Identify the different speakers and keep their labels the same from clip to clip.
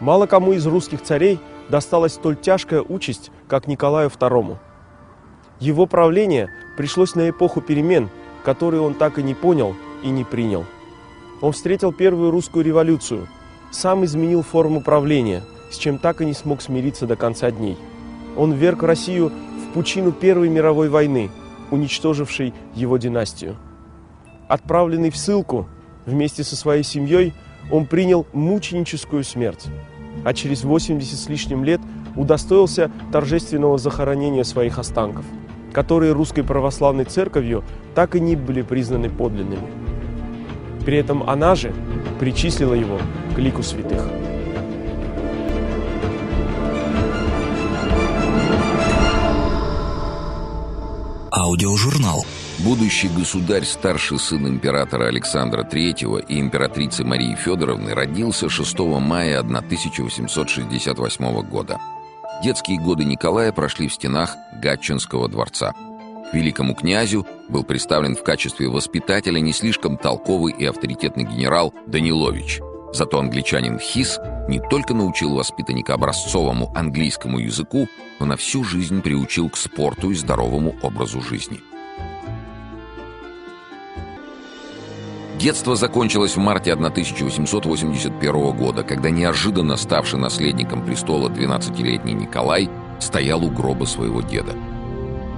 Speaker 1: Мало кому из русских царей досталась столь тяжкая участь, как Николаю II. Его правление пришлось на эпоху перемен, которые он так и не понял и не принял. Он встретил первую русскую революцию, сам изменил форму правления, с чем так и не смог смириться до конца дней. Он вверг Россию в пучину Первой мировой войны, уничтожившей его династию. Отправленный в ссылку вместе со своей семьей, он принял мученическую смерть, а через 80 с лишним лет удостоился торжественного захоронения своих останков, которые русской православной церковью так и не были признаны подлинными. При этом она же причислила его к лику святых.
Speaker 2: Аудиожурнал.
Speaker 3: Будущий государь, старший сын императора Александра III и императрицы Марии Федоровны, родился 6 мая 1868 года. Детские годы Николая прошли в стенах Гатчинского дворца. К великому князю был представлен в качестве воспитателя не слишком толковый и авторитетный генерал Данилович. Зато англичанин Хис не только научил воспитанника образцовому английскому языку, но на всю жизнь приучил к спорту и здоровому образу жизни. Детство закончилось в марте 1881 года, когда неожиданно ставший наследником престола 12-летний Николай стоял у гроба своего деда.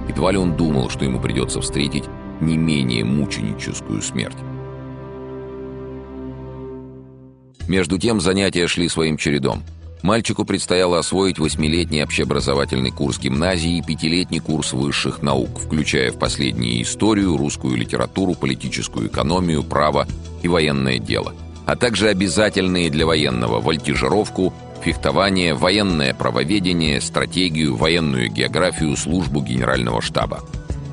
Speaker 3: Едва ли он думал, что ему придется встретить не менее мученическую смерть. Между тем занятия шли своим чередом – Мальчику предстояло освоить восьмилетний общеобразовательный курс гимназии и пятилетний курс высших наук, включая в последние историю, русскую литературу, политическую экономию, право и военное дело, а также обязательные для военного вольтижировку, фехтование, военное правоведение, стратегию, военную географию, службу генерального штаба.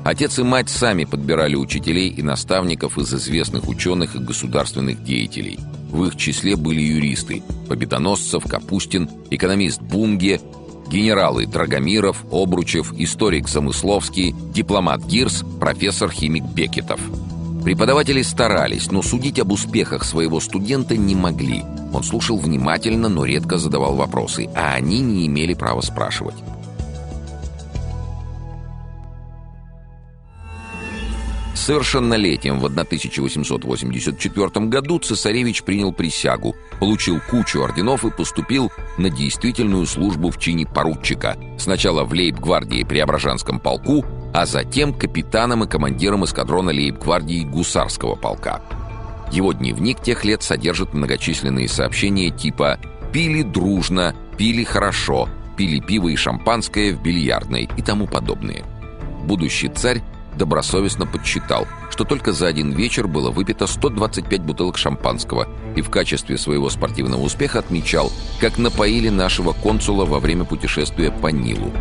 Speaker 3: Отец и мать сами подбирали учителей и наставников из известных ученых и государственных деятелей – в их числе были юристы – Победоносцев, Капустин, экономист Бунге, генералы Драгомиров, Обручев, историк Замысловский, дипломат Гирс, профессор-химик Бекетов. Преподаватели старались, но судить об успехах своего студента не могли. Он слушал внимательно, но редко задавал вопросы, а они не имели права спрашивать. Совершеннолетием в 1884 году цесаревич принял присягу, получил кучу орденов и поступил на действительную службу в чине поручика, сначала в лейб-гвардии Преображенском полку, а затем капитаном и командиром эскадрона лейб-гвардии Гусарского полка. Его дневник тех лет содержит многочисленные сообщения типа «пили дружно», «пили хорошо», «пили пиво и шампанское в бильярдной» и тому подобные. Будущий царь добросовестно подсчитал, что только за один вечер было выпито 125 бутылок шампанского и в качестве своего спортивного успеха отмечал, как напоили нашего консула во время путешествия по Нилу.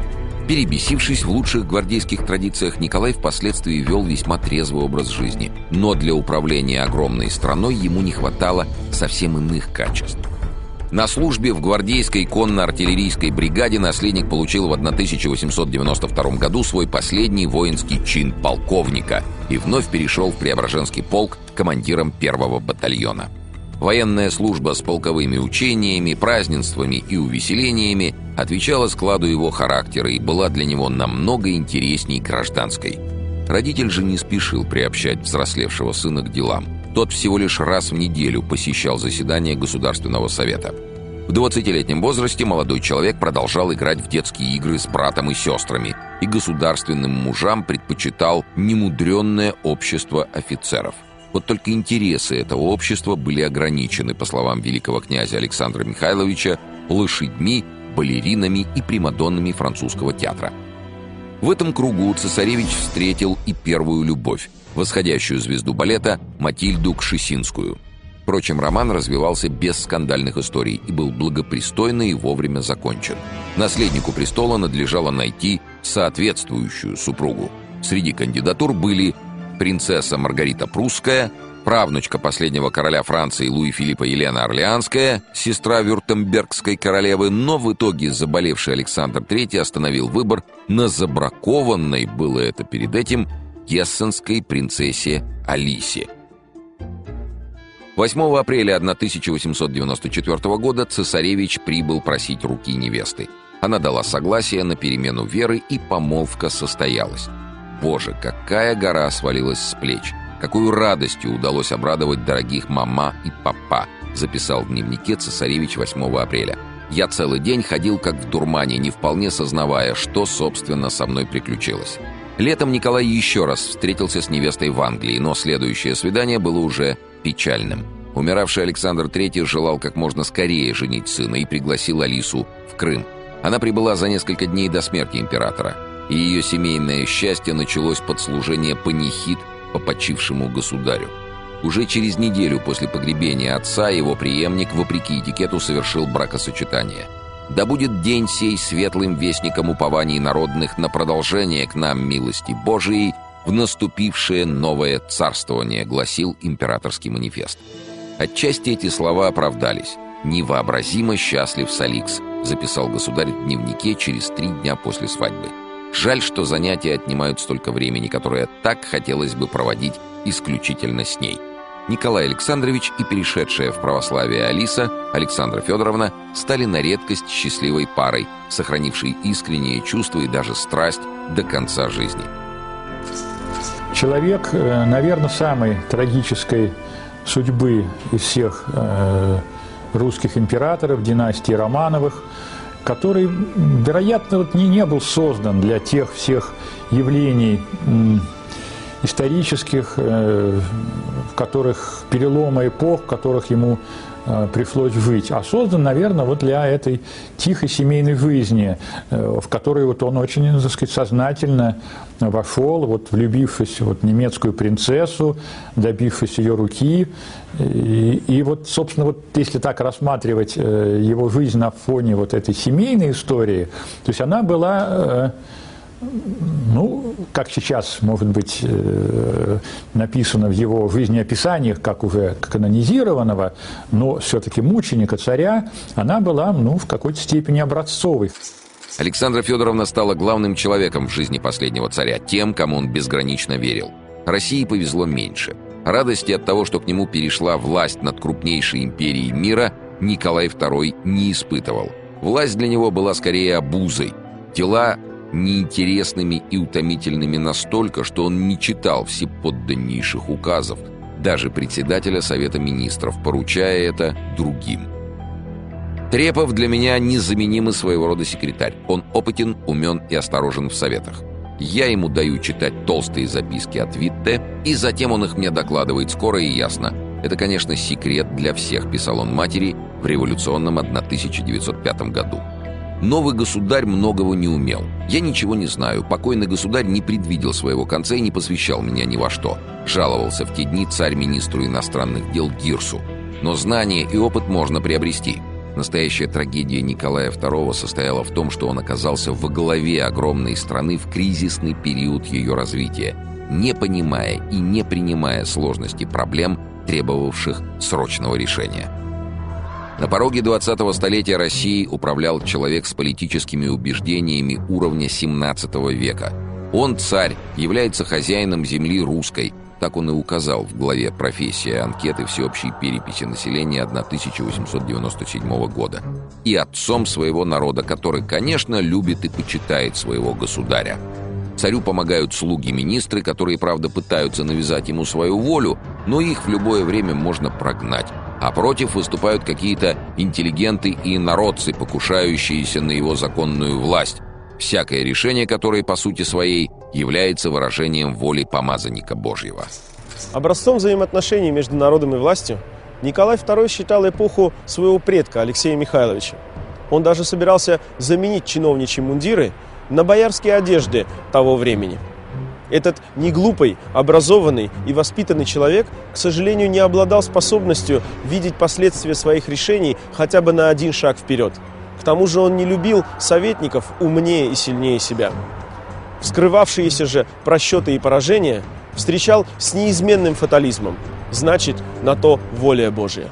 Speaker 3: Перебесившись в лучших гвардейских традициях, Николай впоследствии вел весьма трезвый образ жизни, но для управления огромной страной ему не хватало совсем иных качеств. На службе в гвардейской конно-артиллерийской бригаде наследник получил в 1892 году свой последний воинский чин полковника и вновь перешел в Преображенский полк командиром первого батальона. Военная служба с полковыми учениями, празднествами и увеселениями отвечала складу его характера и была для него намного интересней гражданской. Родитель же не спешил приобщать взрослевшего сына к делам – тот всего лишь раз в неделю посещал заседание Государственного совета. В 20-летнем возрасте молодой человек продолжал играть в детские игры с братом и сестрами, и государственным мужам предпочитал немудренное общество офицеров. Вот только интересы этого общества были ограничены, по словам великого князя Александра Михайловича, лошадьми, балеринами и примадоннами французского театра. В этом кругу цесаревич встретил и первую любовь, восходящую звезду балета Матильду Кшесинскую. Впрочем, роман развивался без скандальных историй и был благопристойно и вовремя закончен. Наследнику престола надлежало найти соответствующую супругу. Среди кандидатур были принцесса Маргарита Прусская, правнучка последнего короля Франции Луи Филиппа Елена Орлеанская, сестра Вюртембергской королевы, но в итоге заболевший Александр III остановил выбор на забракованной, было это перед этим, гессенской принцессе Алисе. 8 апреля 1894 года цесаревич прибыл просить руки невесты. Она дала согласие на перемену веры, и помолвка состоялась. Боже, какая гора свалилась с плеч! Какую радостью удалось обрадовать дорогих мама и папа, записал в дневнике цесаревич 8 апреля. Я целый день ходил как в дурмане, не вполне сознавая, что, собственно, со мной приключилось. Летом Николай еще раз встретился с невестой в Англии, но следующее свидание было уже печальным. Умиравший Александр III желал как можно скорее женить сына и пригласил Алису в Крым. Она прибыла за несколько дней до смерти императора, и ее семейное счастье началось под служение панихид по почившему государю. Уже через неделю после погребения отца его преемник, вопреки этикету, совершил бракосочетание. «Да будет день сей светлым вестником упований народных на продолжение к нам милости Божией в наступившее новое царствование», гласил императорский манифест. Отчасти эти слова оправдались. «Невообразимо счастлив Саликс», записал государь в дневнике через три дня после свадьбы. Жаль, что занятия отнимают столько времени, которое так хотелось бы проводить исключительно с ней. Николай Александрович и перешедшая в православие Алиса, Александра Федоровна, стали на редкость счастливой парой, сохранившей искренние чувства и даже страсть до конца жизни.
Speaker 2: Человек, э, наверное, самой трагической судьбы из всех э, русских императоров династии Романовых, который, вероятно, вот не, не был создан для тех всех явлений исторических, э, в которых перелома эпох, в которых ему Э, пришлось жить, а создан, наверное, вот для этой тихой семейной жизни, э, в которой вот он очень, так сказать, сознательно вошел, вот влюбившись вот немецкую принцессу, добившись ее руки. И, и вот, собственно, вот если так рассматривать его жизнь на фоне вот этой семейной истории, то есть она была ну, как сейчас, может быть, э, написано в его жизнеописаниях, как уже канонизированного, но все-таки мученика царя, она была, ну, в какой-то степени образцовой.
Speaker 3: Александра Федоровна стала главным человеком в жизни последнего царя, тем, кому он безгранично верил. России повезло меньше. Радости от того, что к нему перешла власть над крупнейшей империей мира, Николай II не испытывал. Власть для него была скорее обузой. Дела неинтересными и утомительными настолько, что он не читал всеподданнейших указов, даже председателя Совета Министров, поручая это другим. Трепов для меня незаменимый своего рода секретарь. Он опытен, умен и осторожен в советах. Я ему даю читать толстые записки от Витте, и затем он их мне докладывает скоро и ясно. Это, конечно, секрет для всех, писал он матери в революционном 1905 году. Новый государь многого не умел. Я ничего не знаю. Покойный государь не предвидел своего конца и не посвящал меня ни во что. Жаловался в те дни царь-министру иностранных дел Гирсу. Но знания и опыт можно приобрести. Настоящая трагедия Николая II состояла в том, что он оказался во главе огромной страны в кризисный период ее развития, не понимая и не принимая сложности проблем, требовавших срочного решения. На пороге 20-го столетия России управлял человек с политическими убеждениями уровня 17 века. Он, царь, является хозяином земли русской, так он и указал в главе «Профессия анкеты всеобщей переписи населения 1897 года». И отцом своего народа, который, конечно, любит и почитает своего государя. Царю помогают слуги-министры, которые, правда, пытаются навязать ему свою волю, но их в любое время можно прогнать а против выступают какие-то интеллигенты и народцы, покушающиеся на его законную власть, всякое решение которой, по сути своей, является выражением воли помазанника Божьего.
Speaker 1: Образцом взаимоотношений между народом и властью Николай II считал эпоху своего предка Алексея Михайловича. Он даже собирался заменить чиновничьи мундиры на боярские одежды того времени – этот неглупый, образованный и воспитанный человек, к сожалению, не обладал способностью видеть последствия своих решений хотя бы на один шаг вперед. К тому же он не любил советников умнее и сильнее себя. Вскрывавшиеся же просчеты и поражения встречал с неизменным фатализмом. Значит, на то воля Божья.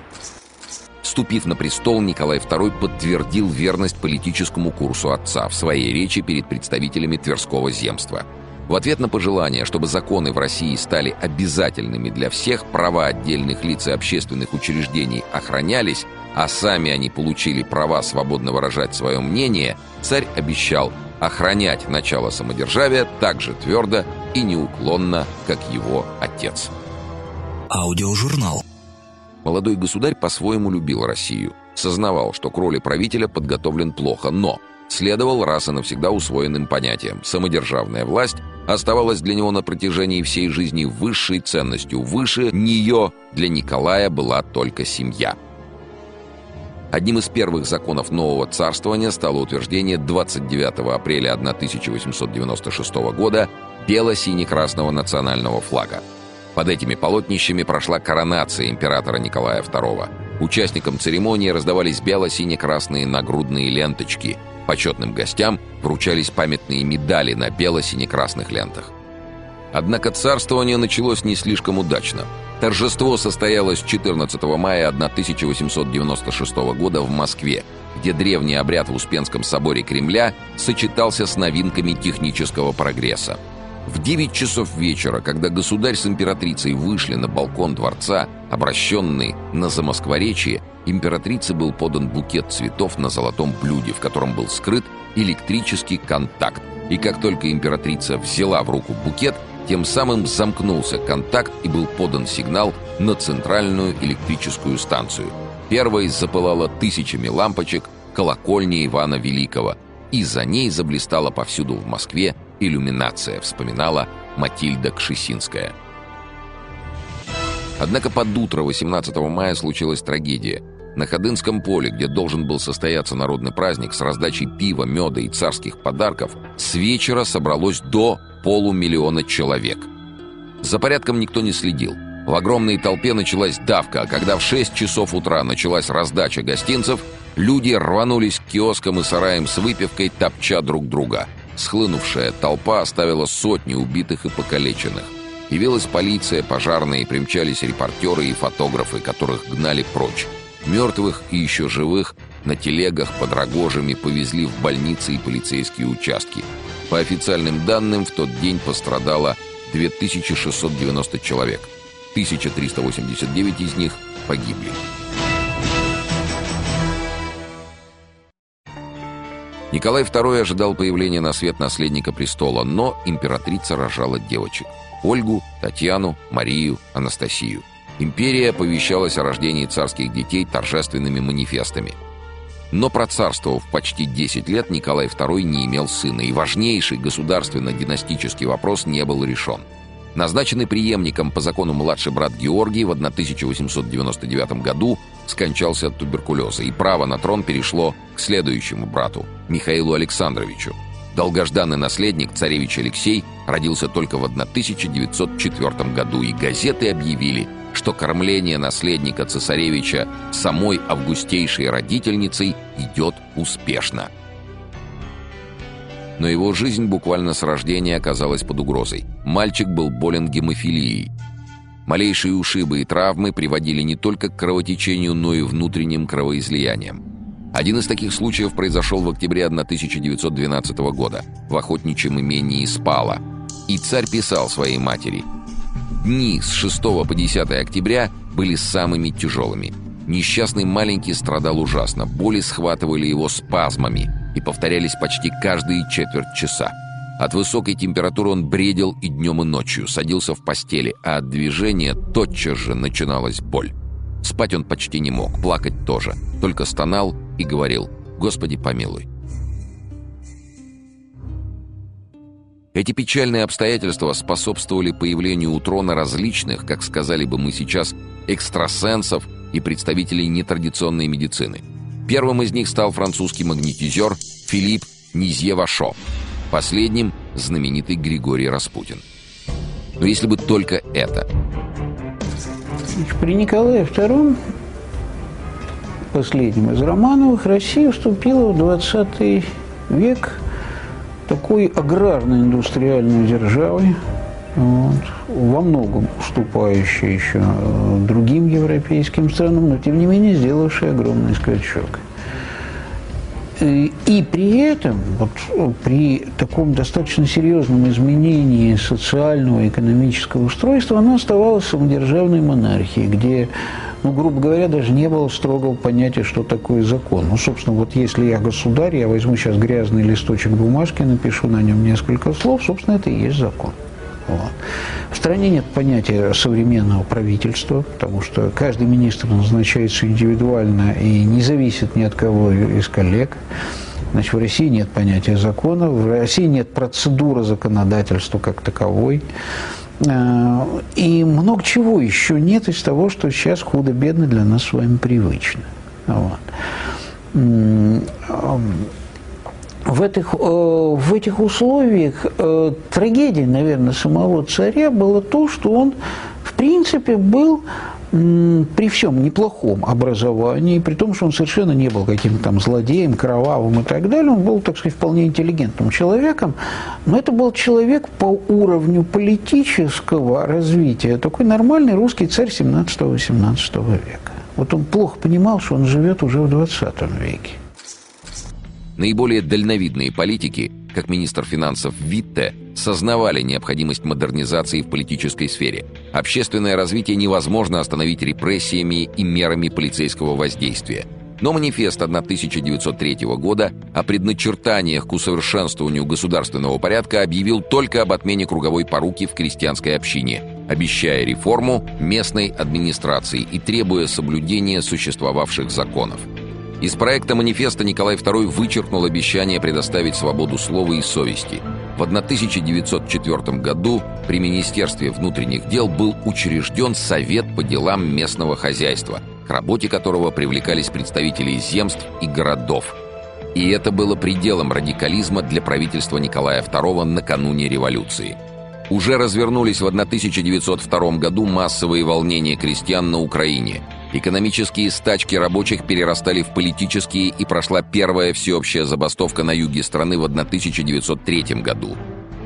Speaker 3: Вступив на престол, Николай II подтвердил верность политическому курсу отца в своей речи перед представителями Тверского земства – В ответ на пожелание, чтобы законы в России стали обязательными для всех, права отдельных лиц и общественных учреждений охранялись, а сами они получили права свободно выражать свое мнение, царь обещал охранять начало самодержавия так же твердо и неуклонно, как его отец.
Speaker 4: Аудиожурнал.
Speaker 3: Молодой государь по-своему любил Россию, сознавал, что к роли правителя подготовлен плохо, но следовал раз и навсегда усвоенным понятиям. Самодержавная власть оставалась для него на протяжении всей жизни высшей ценностью. Выше нее для Николая была только семья. Одним из первых законов нового царствования стало утверждение 29 апреля 1896 года бело-сине-красного национального флага. Под этими полотнищами прошла коронация императора Николая II. Участникам церемонии раздавались бело-сине-красные нагрудные ленточки. Почетным гостям вручались памятные медали на бело-сине-красных лентах. Однако царствование началось не слишком удачно. Торжество состоялось 14 мая 1896 года в Москве, где древний обряд в Успенском соборе Кремля сочетался с новинками технического прогресса. В 9 часов вечера, когда государь с императрицей вышли на балкон дворца, обращенный на замоскворечье, императрице был подан букет цветов на золотом блюде, в котором был скрыт электрический контакт. И как только императрица взяла в руку букет, тем самым замкнулся контакт и был подан сигнал на центральную электрическую станцию. Первой запылала тысячами лампочек колокольня Ивана Великого, и за ней заблистала повсюду в Москве иллюминация, вспоминала Матильда Кшесинская. Однако под утро 18 мая случилась трагедия. На Ходынском поле, где должен был состояться народный праздник с раздачей пива, меда и царских подарков, с вечера собралось до полумиллиона человек. За порядком никто не следил. В огромной толпе началась давка, а когда в 6 часов утра началась раздача гостинцев, люди рванулись к киоскам и сараям с выпивкой, топча друг друга – Схлынувшая толпа оставила сотни убитых и покалеченных. Явилась полиция, пожарные, примчались репортеры и фотографы, которых гнали прочь. Мертвых и еще живых на телегах под рогожами повезли в больницы и полицейские участки. По официальным данным, в тот день пострадало 2690 человек. 1389 из них погибли. Николай II ожидал появления на свет наследника престола, но императрица рожала девочек. Ольгу, Татьяну, Марию, Анастасию. Империя оповещалась о рождении царских детей торжественными манифестами. Но процарствовав почти 10 лет, Николай II не имел сына, и важнейший государственно-династический вопрос не был решен. Назначенный преемником по закону младший брат Георгий в 1899 году скончался от туберкулеза, и право на трон перешло к следующему брату, Михаилу Александровичу. Долгожданный наследник, царевич Алексей, родился только в 1904 году, и газеты объявили, что кормление наследника цесаревича самой августейшей родительницей идет успешно. Но его жизнь буквально с рождения оказалась под угрозой. Мальчик был болен гемофилией – Малейшие ушибы и травмы приводили не только к кровотечению, но и внутренним кровоизлияниям. Один из таких случаев произошел в октябре 1912 года в охотничьем имении Спала. И царь писал своей матери «Дни с 6 по 10 октября были самыми тяжелыми. Несчастный маленький страдал ужасно, боли схватывали его спазмами и повторялись почти каждые четверть часа. От высокой температуры он бредил и днем, и ночью, садился в постели, а от движения тотчас же начиналась боль. Спать он почти не мог, плакать тоже, только стонал и говорил «Господи, помилуй». Эти печальные обстоятельства способствовали появлению у трона различных, как сказали бы мы сейчас, экстрасенсов и представителей нетрадиционной медицины. Первым из них стал французский магнетизер Филипп Низье-Вашо – Последним – знаменитый Григорий Распутин. Но если бы только это.
Speaker 5: При Николае II, последнем из Романовых, Россия вступила в 20 век такой аграрно-индустриальной державой, вот, во многом уступающей еще другим европейским странам, но тем не менее сделавшей огромный скачок. и при этом, вот, при таком достаточно серьезном изменении социального и экономического устройства, оно оставалось самодержавной монархией, где ну, грубо говоря, даже не было строгого понятия, что такое закон. Ну, собственно, вот если я государь, я возьму сейчас грязный листочек бумажки, напишу на нем несколько слов, собственно, это и есть закон. Вот. В стране нет понятия современного правительства, потому что каждый министр назначается индивидуально и не зависит ни от кого из коллег. Значит, в России нет понятия закона, в России нет процедуры законодательства как таковой. Э, и много чего еще нет из того, что сейчас худо-бедно для нас с вами привычно. Вот. В этих, э, в этих условиях э, трагедия, наверное, самого царя было то, что он, в принципе, был при всем неплохом образовании, при том, что он совершенно не был каким-то там злодеем, кровавым и так далее, он был, так сказать, вполне интеллигентным человеком, но это был человек по уровню политического развития, такой нормальный русский царь 17-18 века. Вот он плохо понимал, что он живет уже в 20 веке.
Speaker 3: Наиболее дальновидные политики, как министр финансов Витте, сознавали необходимость модернизации в политической сфере. Общественное развитие невозможно остановить репрессиями и мерами полицейского воздействия. Но манифест 1903 года о предначертаниях к усовершенствованию государственного порядка объявил только об отмене круговой поруки в крестьянской общине, обещая реформу местной администрации и требуя соблюдения существовавших законов. Из проекта манифеста Николай II вычеркнул обещание предоставить свободу слова и совести. В 1904 году при Министерстве внутренних дел был учрежден Совет по делам местного хозяйства, к работе которого привлекались представители земств и городов. И это было пределом радикализма для правительства Николая II накануне революции. Уже развернулись в 1902 году массовые волнения крестьян на Украине – Экономические стачки рабочих перерастали в политические и прошла первая всеобщая забастовка на юге страны в 1903 году.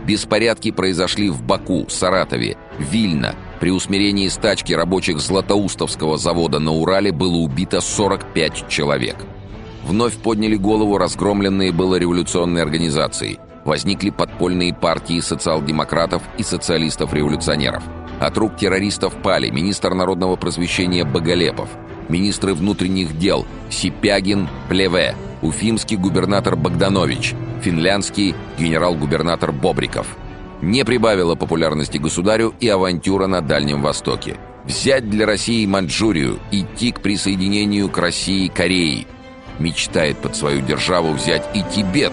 Speaker 3: Беспорядки произошли в Баку, Саратове, Вильно. При усмирении стачки рабочих Златоустовского завода на Урале было убито 45 человек. Вновь подняли голову разгромленные было революционные организации. Возникли подпольные партии социал-демократов и социалистов-революционеров – от рук террористов пали министр народного просвещения Боголепов, министры внутренних дел Сипягин, Плеве, уфимский губернатор Богданович, финляндский генерал-губернатор Бобриков. Не прибавила популярности государю и авантюра на Дальнем Востоке. Взять для России Маньчжурию, идти к присоединению к России Кореи. Мечтает под свою державу взять и Тибет.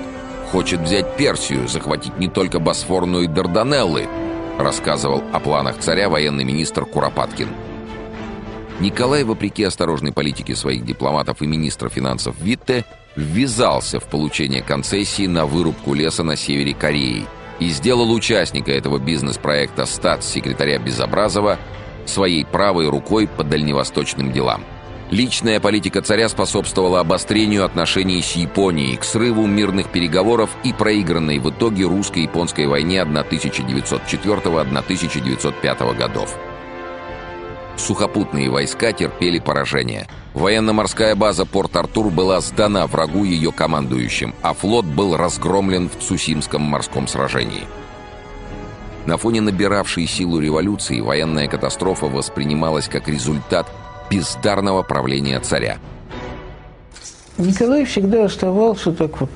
Speaker 3: Хочет взять Персию, захватить не только Босфор, но и Дарданеллы – рассказывал о планах царя военный министр Куропаткин. Николай, вопреки осторожной политике своих дипломатов и министра финансов Витте, ввязался в получение концессии на вырубку леса на севере Кореи и сделал участника этого бизнес-проекта статс-секретаря Безобразова своей правой рукой по дальневосточным делам – Личная политика царя способствовала обострению отношений с Японией, к срыву мирных переговоров и проигранной в итоге русско-японской войне 1904-1905 годов. Сухопутные войска терпели поражение. Военно-морская база Порт-Артур была сдана врагу ее командующим, а флот был разгромлен в Цусимском морском сражении. На фоне набиравшей силу революции военная катастрофа воспринималась как результат бездарного правления царя.
Speaker 5: Николай всегда оставался так вот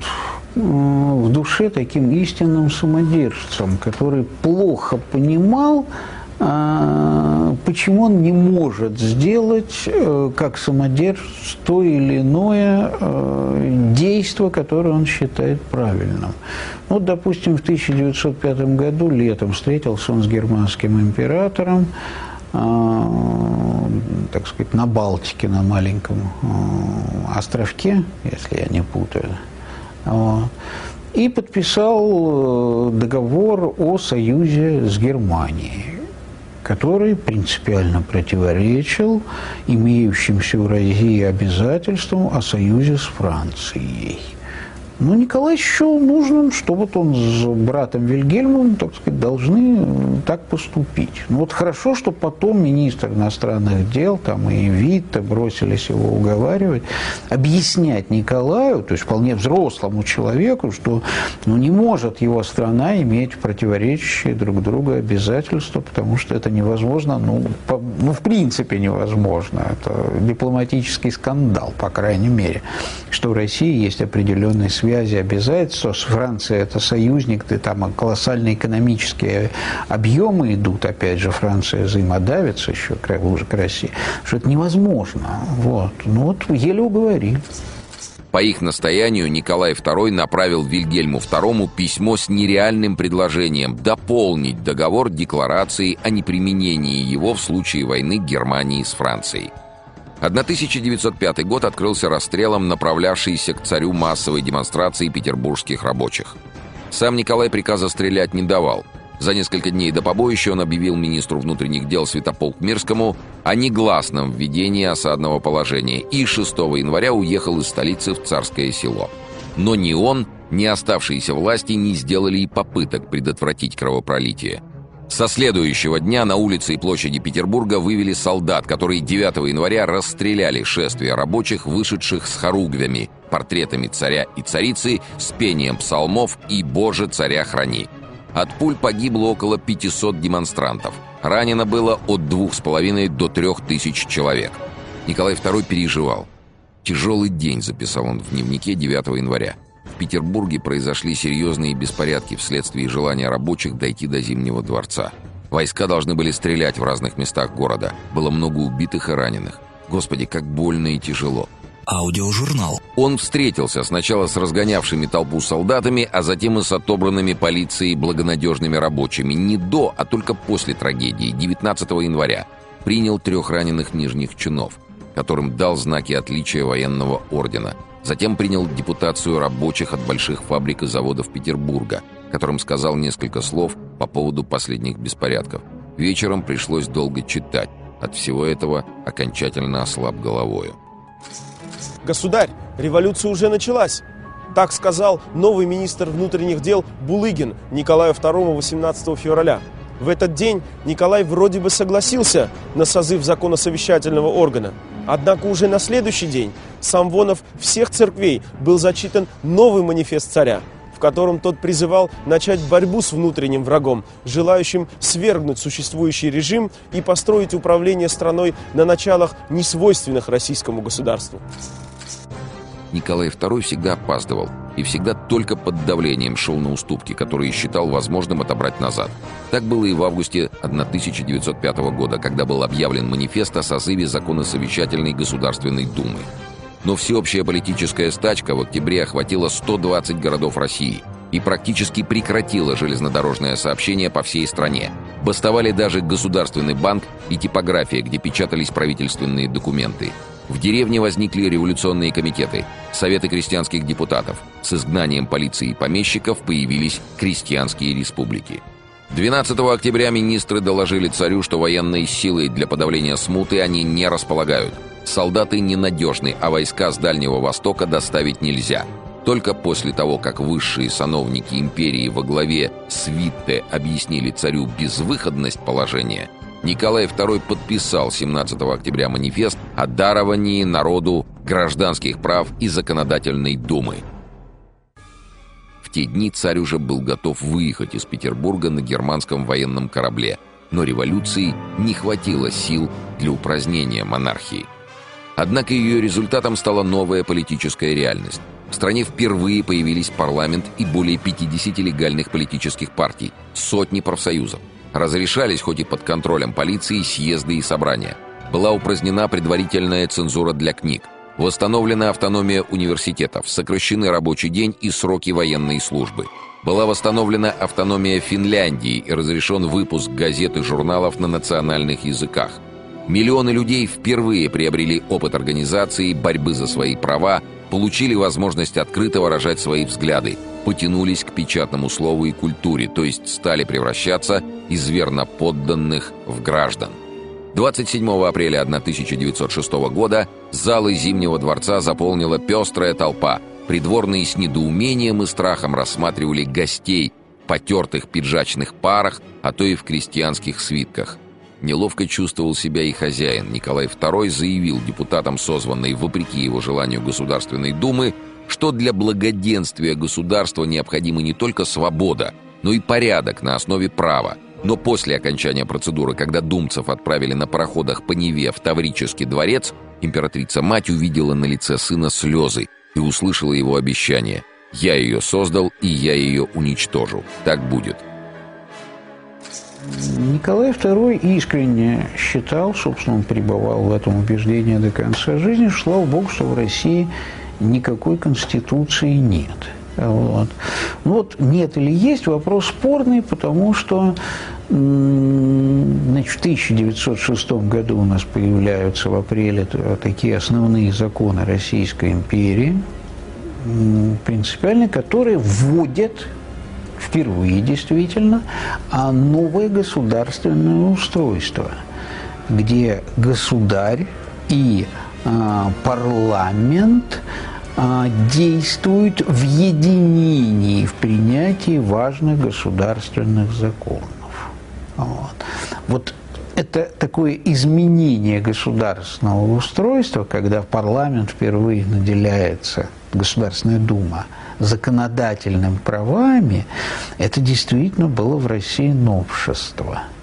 Speaker 5: в душе таким истинным самодержцем, который плохо понимал, а, почему он не может сделать э, как самодержец то или иное э, действие, которое он считает правильным. Вот, допустим, в 1905 году летом встретился он с германским императором, так сказать, на Балтике, на маленьком а, островке, если я не путаю. И подписал э, договор о союзе с Германией, который принципиально противоречил имеющимся у России обязательствам о союзе с Францией. Но Николай счел нужным, что вот он с братом Вильгельмом, так сказать, должны так поступить. Ну вот хорошо, что потом министр иностранных дел там и Витте бросились его уговаривать, объяснять Николаю, то есть вполне взрослому человеку, что ну, не может его страна иметь противоречащие друг другу обязательства, потому что это невозможно, ну, по, ну в принципе невозможно. Это дипломатический скандал, по крайней мере, что в России есть определенные связи, обязательства. С Францией это союзник, ты там колоссальные экономические объемы идут, опять же, Франция взаимодавится еще уже к России, что это невозможно. Вот. Ну вот еле уговорили.
Speaker 3: По их настоянию Николай II направил Вильгельму II письмо с нереальным предложением дополнить договор декларацией о неприменении его в случае войны Германии с Францией. 1905 год открылся расстрелом направлявшейся к царю массовой демонстрации петербургских рабочих. Сам Николай приказа стрелять не давал – за несколько дней до побоища он объявил министру внутренних дел Святополк Мирскому о негласном введении осадного положения и 6 января уехал из столицы в Царское село. Но ни он, ни оставшиеся власти не сделали и попыток предотвратить кровопролитие. Со следующего дня на улице и площади Петербурга вывели солдат, которые 9 января расстреляли шествие рабочих, вышедших с хоругвями, портретами царя и царицы, с пением псалмов и «Боже, царя храни». От пуль погибло около 500 демонстрантов. Ранено было от двух с половиной до трех тысяч человек. Николай II переживал. «Тяжелый день», — записал он в дневнике 9 января. В Петербурге произошли серьезные беспорядки вследствие желания рабочих дойти до Зимнего дворца. Войска должны были стрелять в разных местах города. Было много убитых и раненых. Господи, как больно и тяжело.
Speaker 4: Аудиожурнал.
Speaker 3: Он встретился сначала с разгонявшими толпу солдатами, а затем и с отобранными полицией благонадежными рабочими. Не до, а только после трагедии, 19 января. Принял трех раненых нижних чинов, которым дал знаки отличия военного ордена. Затем принял депутацию рабочих от больших фабрик и заводов Петербурга, которым сказал несколько слов по поводу последних беспорядков. Вечером пришлось долго читать. От всего этого окончательно ослаб головою.
Speaker 1: «Государь, революция уже началась!» Так сказал новый министр внутренних дел Булыгин Николаю II 18 февраля. В этот день Николай вроде бы согласился на созыв законосовещательного органа. Однако уже на следующий день сам Вонов всех церквей был зачитан новый манифест царя, в котором тот призывал начать борьбу с внутренним врагом, желающим свергнуть существующий режим и построить управление страной на началах, несвойственных российскому государству.
Speaker 3: Николай II всегда опаздывал и всегда только под давлением шел на уступки, которые считал возможным отобрать назад. Так было и в августе 1905 года, когда был объявлен манифест о созыве законосовещательной Государственной Думы. Но всеобщая политическая стачка в октябре охватила 120 городов России и практически прекратила железнодорожное сообщение по всей стране. Бастовали даже Государственный банк и типография, где печатались правительственные документы – в деревне возникли революционные комитеты, советы крестьянских депутатов. С изгнанием полиции и помещиков появились крестьянские республики. 12 октября министры доложили царю, что военные силы для подавления смуты они не располагают. Солдаты ненадежны, а войска с Дальнего Востока доставить нельзя. Только после того, как высшие сановники империи во главе с объяснили царю безвыходность положения – Николай II подписал 17 октября манифест о даровании народу гражданских прав и законодательной думы. В те дни царь уже был готов выехать из Петербурга на германском военном корабле, но революции не хватило сил для упразднения монархии. Однако ее результатом стала новая политическая реальность. В стране впервые появились парламент и более 50 легальных политических партий, сотни профсоюзов. Разрешались, хоть и под контролем полиции, съезды и собрания. Была упразднена предварительная цензура для книг. Восстановлена автономия университетов, сокращены рабочий день и сроки военной службы. Была восстановлена автономия Финляндии и разрешен выпуск газет и журналов на национальных языках. Миллионы людей впервые приобрели опыт организации, борьбы за свои права, получили возможность открыто выражать свои взгляды, потянулись к печатному слову и культуре, то есть стали превращаться из верноподданных в граждан. 27 апреля 1906 года залы Зимнего дворца заполнила пестрая толпа, Придворные с недоумением и страхом рассматривали гостей потертых пиджачных парах, а то и в крестьянских свитках. Неловко чувствовал себя и хозяин. Николай II заявил депутатам, созванной вопреки его желанию Государственной Думы, что для благоденствия государства необходима не только свобода, но и порядок на основе права. Но после окончания процедуры, когда думцев отправили на пароходах по Неве в Таврический дворец, императрица-мать увидела на лице сына слезы и услышала его обещание «Я ее создал, и я ее уничтожу. Так будет».
Speaker 5: Николай II искренне считал, собственно, он пребывал в этом убеждении до конца жизни, что, слава богу, что в России никакой конституции нет. Вот. Ну вот нет или есть вопрос спорный, потому что значит, в 1906 году у нас появляются в апреле такие основные законы Российской империи, принципиальные, которые вводят впервые действительно а новое государственное устройство, где государь и а, парламент а, действуют в единении в принятии важных государственных законов. Вот. вот это такое изменение государственного устройства, когда парламент впервые наделяется, Государственная Дума, законодательными правами, это действительно было в России новшество –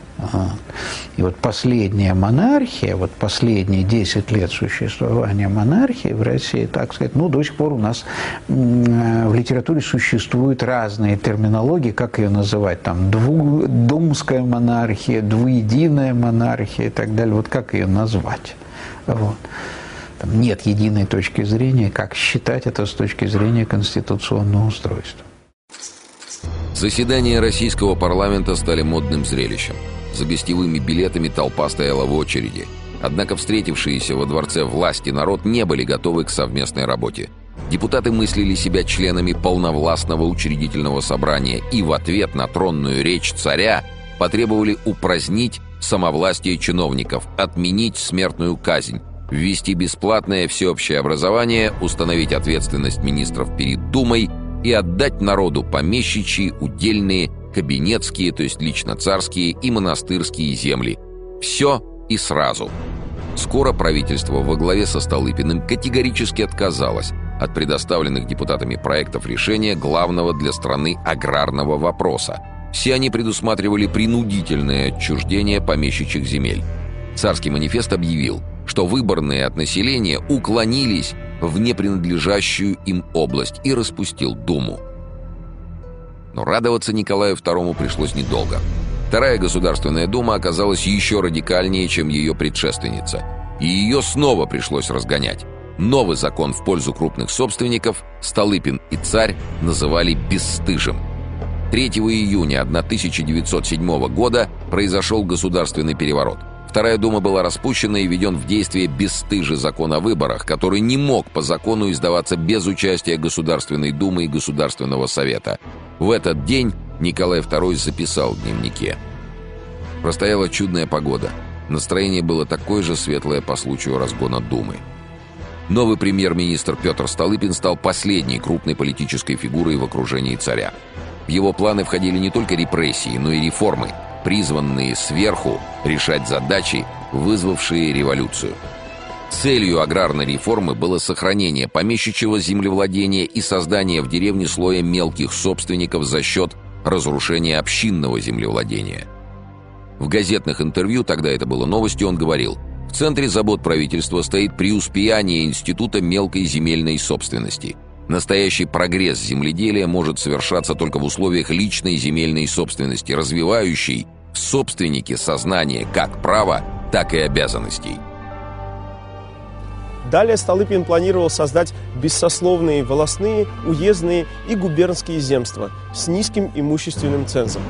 Speaker 5: и вот последняя монархия, вот последние 10 лет существования монархии в России, так сказать, ну, до сих пор у нас в литературе существуют разные терминологии, как ее называть, там, двудумская монархия, двуединая монархия и так далее, вот как ее назвать. Вот. Там нет единой точки зрения, как считать это с точки зрения конституционного устройства.
Speaker 3: Заседания российского парламента стали модным зрелищем. За гостевыми билетами толпа стояла в очереди. Однако встретившиеся во дворце власти народ не были готовы к совместной работе. Депутаты мыслили себя членами полновластного учредительного собрания и в ответ на тронную речь царя потребовали упразднить самовластие чиновников, отменить смертную казнь, ввести бесплатное всеобщее образование, установить ответственность министров перед Думой и отдать народу помещичьи, удельные кабинетские, то есть лично царские и монастырские земли. Все и сразу. Скоро правительство во главе со Столыпиным категорически отказалось от предоставленных депутатами проектов решения главного для страны аграрного вопроса. Все они предусматривали принудительное отчуждение помещичьих земель. Царский манифест объявил, что выборные от населения уклонились в непринадлежащую им область и распустил Думу. Но радоваться Николаю II пришлось недолго. Вторая Государственная Дума оказалась еще радикальнее, чем ее предшественница. И ее снова пришлось разгонять. Новый закон в пользу крупных собственников Столыпин и царь называли «бесстыжим». 3 июня 1907 года произошел государственный переворот. Вторая Дума была распущена и введен в действие бесстыжий закон о выборах, который не мог по закону издаваться без участия Государственной Думы и Государственного Совета. В этот день Николай II записал в дневнике. Простояла чудная погода. Настроение было такое же светлое по случаю разгона Думы. Новый премьер-министр Петр Столыпин стал последней крупной политической фигурой в окружении царя. В его планы входили не только репрессии, но и реформы, призванные сверху решать задачи, вызвавшие революцию – Целью аграрной реформы было сохранение помещичьего землевладения и создание в деревне слоя мелких собственников за счет разрушения общинного землевладения. В газетных интервью, тогда это было новостью, он говорил, в центре забот правительства стоит преуспеяние Института мелкой земельной собственности. Настоящий прогресс земледелия может совершаться только в условиях личной земельной собственности, развивающей в собственнике сознание как права, так и обязанностей.
Speaker 1: Далее Столыпин планировал создать бессословные волосные, уездные и губернские земства с низким имущественным цензом.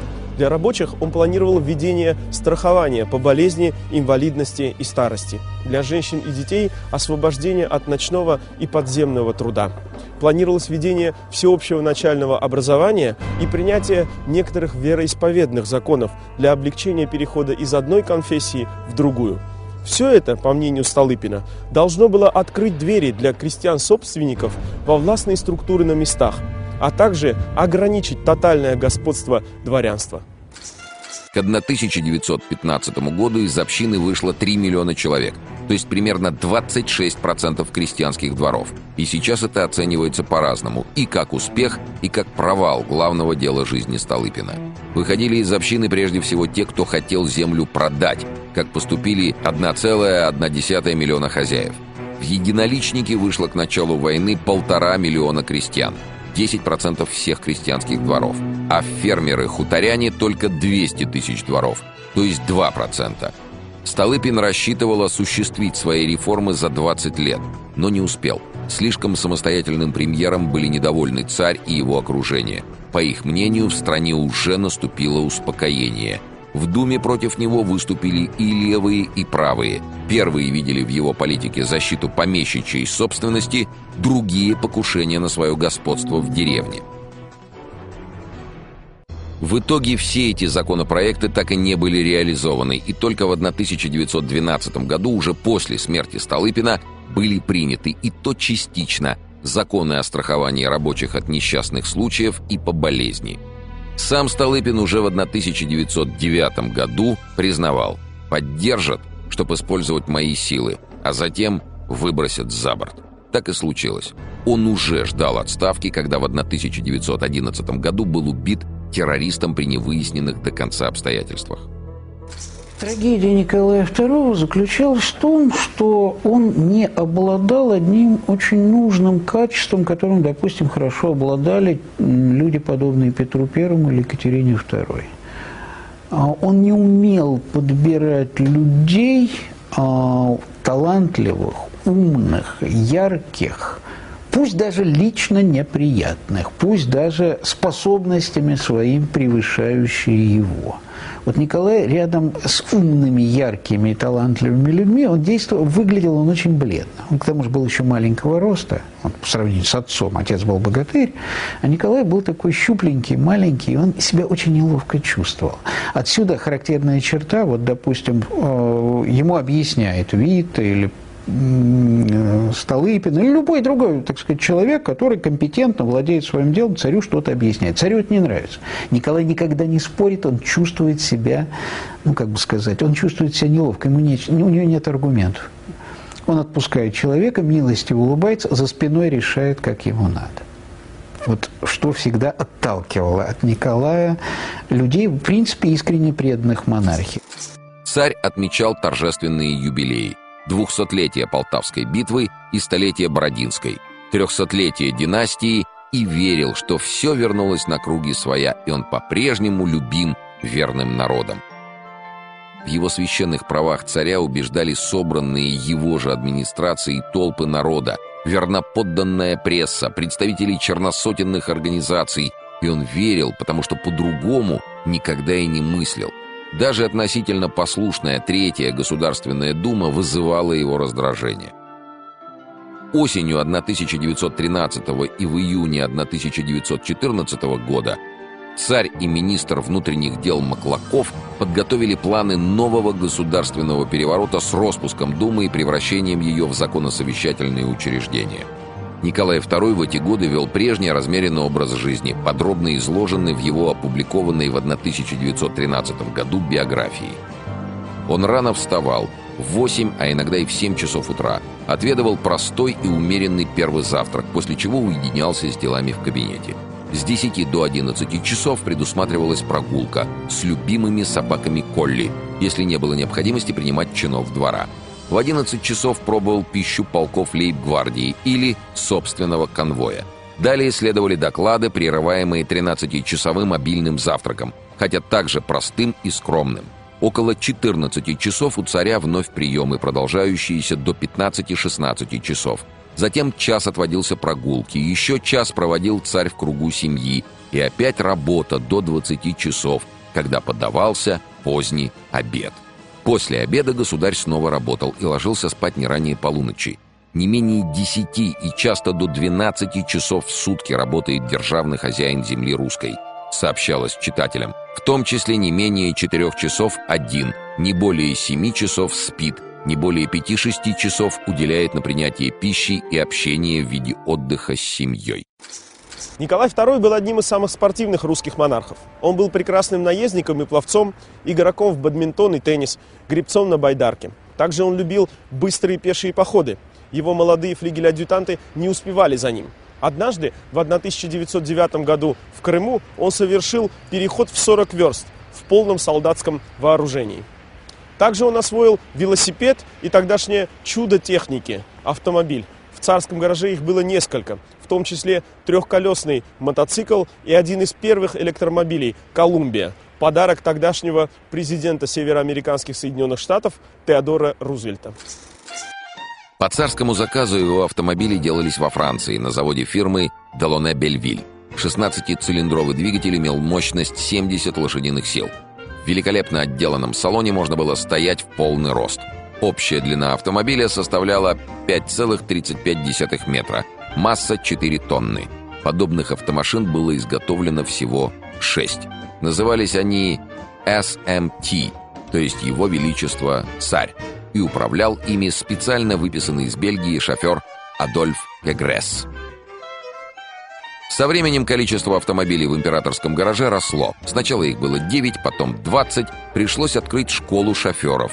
Speaker 1: Для рабочих он планировал введение страхования по болезни, инвалидности и старости. Для женщин и детей – освобождение от ночного и подземного труда. Планировалось введение всеобщего начального образования и принятие некоторых вероисповедных законов для облегчения перехода из одной конфессии в другую – Все это, по мнению Столыпина, должно было открыть двери для крестьян-собственников во властные структуры на местах, а также ограничить тотальное господство дворянства.
Speaker 3: К 1915 году из общины вышло 3 миллиона человек, то есть примерно 26% крестьянских дворов. И сейчас это оценивается по-разному, и как успех, и как провал главного дела жизни Столыпина. Выходили из общины прежде всего те, кто хотел землю продать, как поступили 1,1 миллиона хозяев. В единоличники вышло к началу войны полтора миллиона крестьян – 10% всех крестьянских дворов, а фермеры-хуторяне только 200 тысяч дворов, то есть 2%. Столыпин рассчитывал осуществить свои реформы за 20 лет, но не успел. Слишком самостоятельным премьером были недовольны царь и его окружение. По их мнению, в стране уже наступило успокоение – в Думе против него выступили и левые, и правые. Первые видели в его политике защиту помещичьей собственности, другие – покушение на свое господство в деревне. В итоге все эти законопроекты так и не были реализованы, и только в 1912 году, уже после смерти Столыпина, были приняты, и то частично, законы о страховании рабочих от несчастных случаев и по болезни – сам Столыпин уже в 1909 году признавал, поддержат, чтобы использовать мои силы, а затем выбросят за борт. Так и случилось. Он уже ждал отставки, когда в 1911 году был убит террористом при невыясненных до конца обстоятельствах.
Speaker 5: Трагедия Николая II заключалась в том, что он не обладал одним очень нужным качеством, которым, допустим, хорошо обладали люди, подобные Петру Первому или Екатерине II. А он не умел подбирать людей а, талантливых, умных, ярких, пусть даже лично неприятных, пусть даже способностями своим превышающие его – вот Николай рядом с умными, яркими и талантливыми людьми, он действовал, выглядел он очень бледно. Он к тому же был еще маленького роста, вот, по сравнению с отцом. Отец был богатырь, а Николай был такой щупленький, маленький, и он себя очень неловко чувствовал. Отсюда характерная черта, вот, допустим, э, ему объясняет вид или Столыпин или любой другой, так сказать, человек, который компетентно владеет своим делом, царю что-то объясняет. Царю это не нравится. Николай никогда не спорит, он чувствует себя, ну, как бы сказать, он чувствует себя неловко, ему не, у него нет аргументов. Он отпускает человека, милостиво улыбается, за спиной решает, как ему надо. Вот что всегда отталкивало от Николая людей, в принципе, искренне преданных монархии.
Speaker 3: Царь отмечал торжественные юбилеи. 200-летие Полтавской битвы и столетие Бородинской, 300-летие династии и верил, что все вернулось на круги своя, и он по-прежнему любим верным народом. В его священных правах царя убеждали собранные его же администрацией толпы народа, верноподданная пресса, представители черносотенных организаций, и он верил, потому что по-другому никогда и не мыслил. Даже относительно послушная Третья Государственная Дума вызывала его раздражение. Осенью 1913 и в июне 1914 года царь и министр внутренних дел Маклаков подготовили планы нового государственного переворота с распуском Думы и превращением ее в законосовещательные учреждения – Николай II в эти годы вел прежний размеренный образ жизни, подробно изложенный в его опубликованной в 1913 году биографии. Он рано вставал, в 8, а иногда и в 7 часов утра, отведывал простой и умеренный первый завтрак, после чего уединялся с делами в кабинете. С 10 до 11 часов предусматривалась прогулка с любимыми собаками Колли, если не было необходимости принимать чинов двора – в 11 часов пробовал пищу полков лейб-гвардии или собственного конвоя. Далее следовали доклады, прерываемые 13-часовым мобильным завтраком, хотя также простым и скромным. Около 14 часов у царя вновь приемы, продолжающиеся до 15-16 часов. Затем час отводился прогулки, еще час проводил царь в кругу семьи, и опять работа до 20 часов, когда подавался поздний обед. После обеда государь снова работал и ложился спать не ранее полуночи. Не менее десяти и часто до двенадцати часов в сутки работает державный хозяин земли русской, сообщалось читателям. В том числе не менее четырех часов один, не более семи часов спит не более 5-6 часов уделяет на принятие пищи и общение в виде отдыха с семьей.
Speaker 1: Николай II был одним из самых спортивных русских монархов. Он был прекрасным наездником и пловцом, игроком в бадминтон и теннис, гребцом на байдарке. Также он любил быстрые пешие походы. Его молодые флигель-адъютанты не успевали за ним. Однажды, в 1909 году в Крыму, он совершил переход в 40 верст в полном солдатском вооружении. Также он освоил велосипед и тогдашнее чудо техники – автомобиль. В царском гараже их было несколько, том числе трехколесный мотоцикл и один из первых электромобилей – «Колумбия», подарок тогдашнего президента североамериканских Соединенных Штатов Теодора Рузвельта.
Speaker 3: По царскому заказу его автомобили делались во Франции на заводе фирмы «Делоне Бельвиль». 16-цилиндровый двигатель имел мощность 70 лошадиных сил – в великолепно отделанном салоне можно было стоять в полный рост. Общая длина автомобиля составляла 5,35 метра, масса 4 тонны. Подобных автомашин было изготовлено всего 6. Назывались они SMT, то есть Его Величество Царь, и управлял ими специально выписанный из Бельгии шофер Адольф Гегресс. Со временем количество автомобилей в императорском гараже росло. Сначала их было 9, потом 20. Пришлось открыть школу шоферов.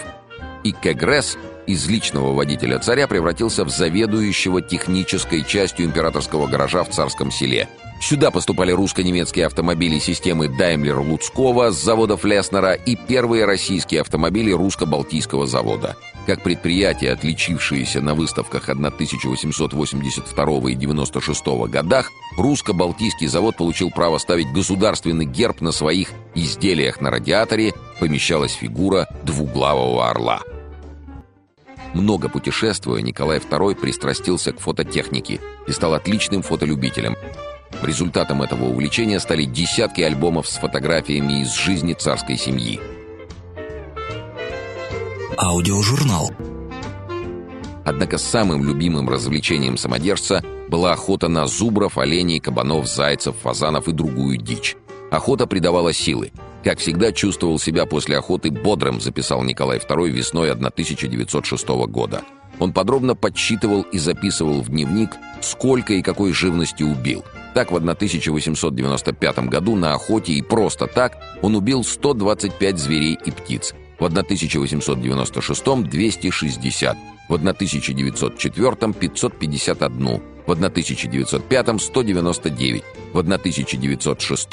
Speaker 3: И Кегресс из личного водителя царя превратился в заведующего технической частью императорского гаража в царском селе. Сюда поступали русско-немецкие автомобили системы Даймлер-Луцкого с заводов Леснера и первые российские автомобили русско-балтийского завода. Как предприятия, отличившиеся на выставках 1882 и 96 годах, русско-балтийский завод получил право ставить государственный герб на своих изделиях на радиаторе, помещалась фигура двуглавого орла. Много путешествуя, Николай II пристрастился к фототехнике и стал отличным фотолюбителем. Результатом этого увлечения стали десятки альбомов с фотографиями из жизни царской семьи.
Speaker 4: Аудиожурнал.
Speaker 3: Однако самым любимым развлечением самодержца была охота на зубров, оленей, кабанов, зайцев, фазанов и другую дичь. Охота придавала силы. Как всегда, чувствовал себя после охоты бодрым, записал Николай II весной 1906 года. Он подробно подсчитывал и записывал в дневник, сколько и какой живности убил. Так, в 1895 году на охоте и просто так он убил 125 зверей и птиц. В 1896 – 260, в 1904 – 551, в 1905 – 199, в 1906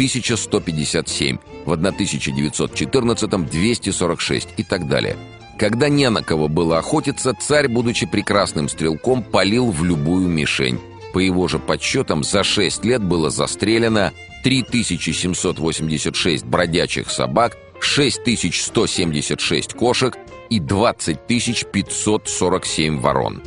Speaker 3: 1157, в 1914 246 и так далее. Когда не на кого было охотиться, царь, будучи прекрасным стрелком, палил в любую мишень. По его же подсчетам, за 6 лет было застрелено 3786 бродячих собак, 6176 кошек и 20547 ворон.